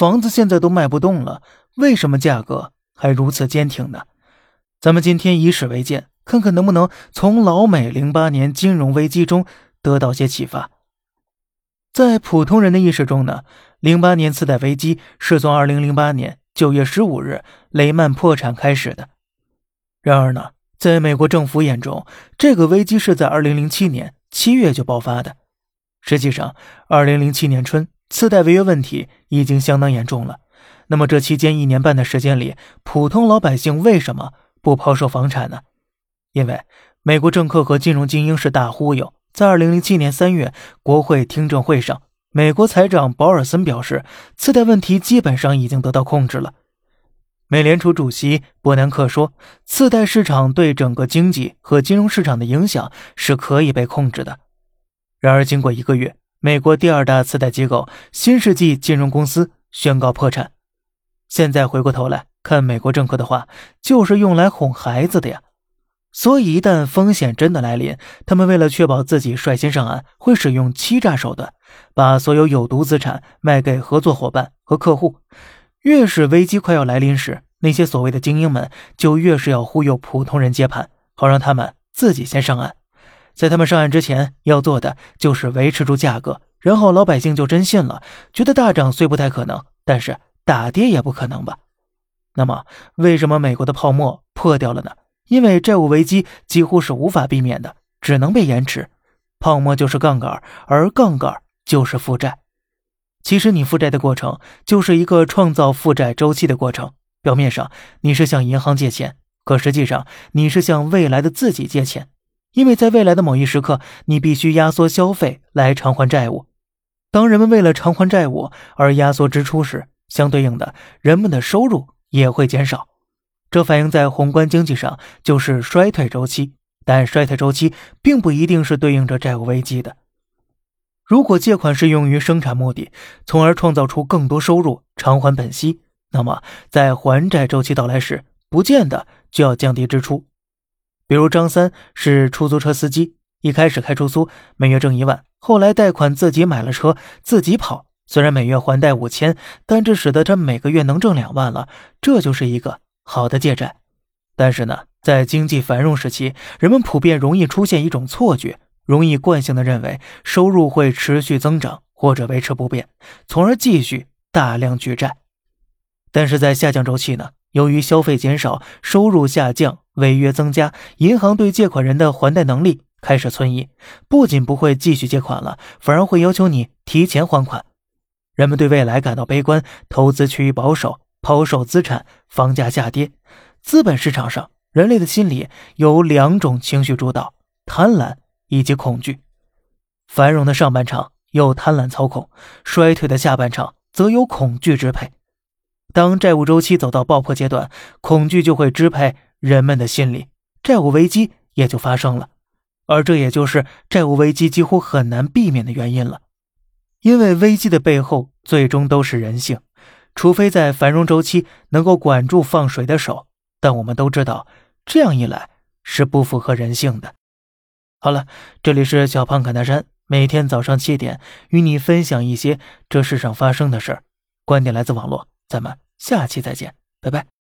房子现在都卖不动了，为什么价格还如此坚挺呢？咱们今天以史为鉴，看看能不能从老美零八年金融危机中得到些启发。在普通人的意识中呢，零八年次贷危机是从二零零八年九月十五日雷曼破产开始的。然而呢，在美国政府眼中，这个危机是在二零零七年七月就爆发的。实际上，二零零七年春，次贷违约问题已经相当严重了。那么这期间一年半的时间里，普通老百姓为什么不抛售房产呢？因为美国政客和金融精英是大忽悠。在二零零七年三月国会听证会上，美国财长保尔森表示，次贷问题基本上已经得到控制了。美联储主席伯南克说，次贷市场对整个经济和金融市场的影响是可以被控制的。然而，经过一个月，美国第二大次贷机构新世纪金融公司宣告破产。现在回过头来看，美国政客的话就是用来哄孩子的呀。所以，一旦风险真的来临，他们为了确保自己率先上岸，会使用欺诈手段，把所有有毒资产卖给合作伙伴和客户。越是危机快要来临时，那些所谓的精英们就越是要忽悠普通人接盘，好让他们自己先上岸。在他们上岸之前，要做的就是维持住价格，然后老百姓就真信了，觉得大涨虽不太可能，但是大跌也不可能吧？那么，为什么美国的泡沫破掉了呢？因为债务危机几乎是无法避免的，只能被延迟。泡沫就是杠杆，而杠杆就是负债。其实你负债的过程就是一个创造负债周期的过程。表面上你是向银行借钱，可实际上你是向未来的自己借钱，因为在未来的某一时刻，你必须压缩消费来偿还债务。当人们为了偿还债务而压缩支出时，相对应的，人们的收入也会减少。这反映在宏观经济上，就是衰退周期。但衰退周期并不一定是对应着债务危机的。如果借款是用于生产目的，从而创造出更多收入偿还本息，那么在还债周期到来时，不见得就要降低支出。比如张三是出租车司机，一开始开出租，每月挣一万，后来贷款自己买了车，自己跑。虽然每月还贷五千，但这使得他每个月能挣两万了。这就是一个。好的借债，但是呢，在经济繁荣时期，人们普遍容易出现一种错觉，容易惯性的认为收入会持续增长或者维持不变，从而继续大量举债。但是在下降周期呢，由于消费减少、收入下降、违约增加，银行对借款人的还贷能力开始存疑，不仅不会继续借款了，反而会要求你提前还款。人们对未来感到悲观，投资趋于保守。抛售资产，房价下跌，资本市场上，人类的心理由两种情绪主导：贪婪以及恐惧。繁荣的上半场由贪婪操控，衰退的下半场则由恐惧支配。当债务周期走到爆破阶段，恐惧就会支配人们的心理，债务危机也就发生了。而这也就是债务危机几乎很难避免的原因了，因为危机的背后最终都是人性。除非在繁荣周期能够管住放水的手，但我们都知道，这样一来是不符合人性的。好了，这里是小胖侃大山，每天早上七点与你分享一些这世上发生的事儿，观点来自网络，咱们下期再见，拜拜。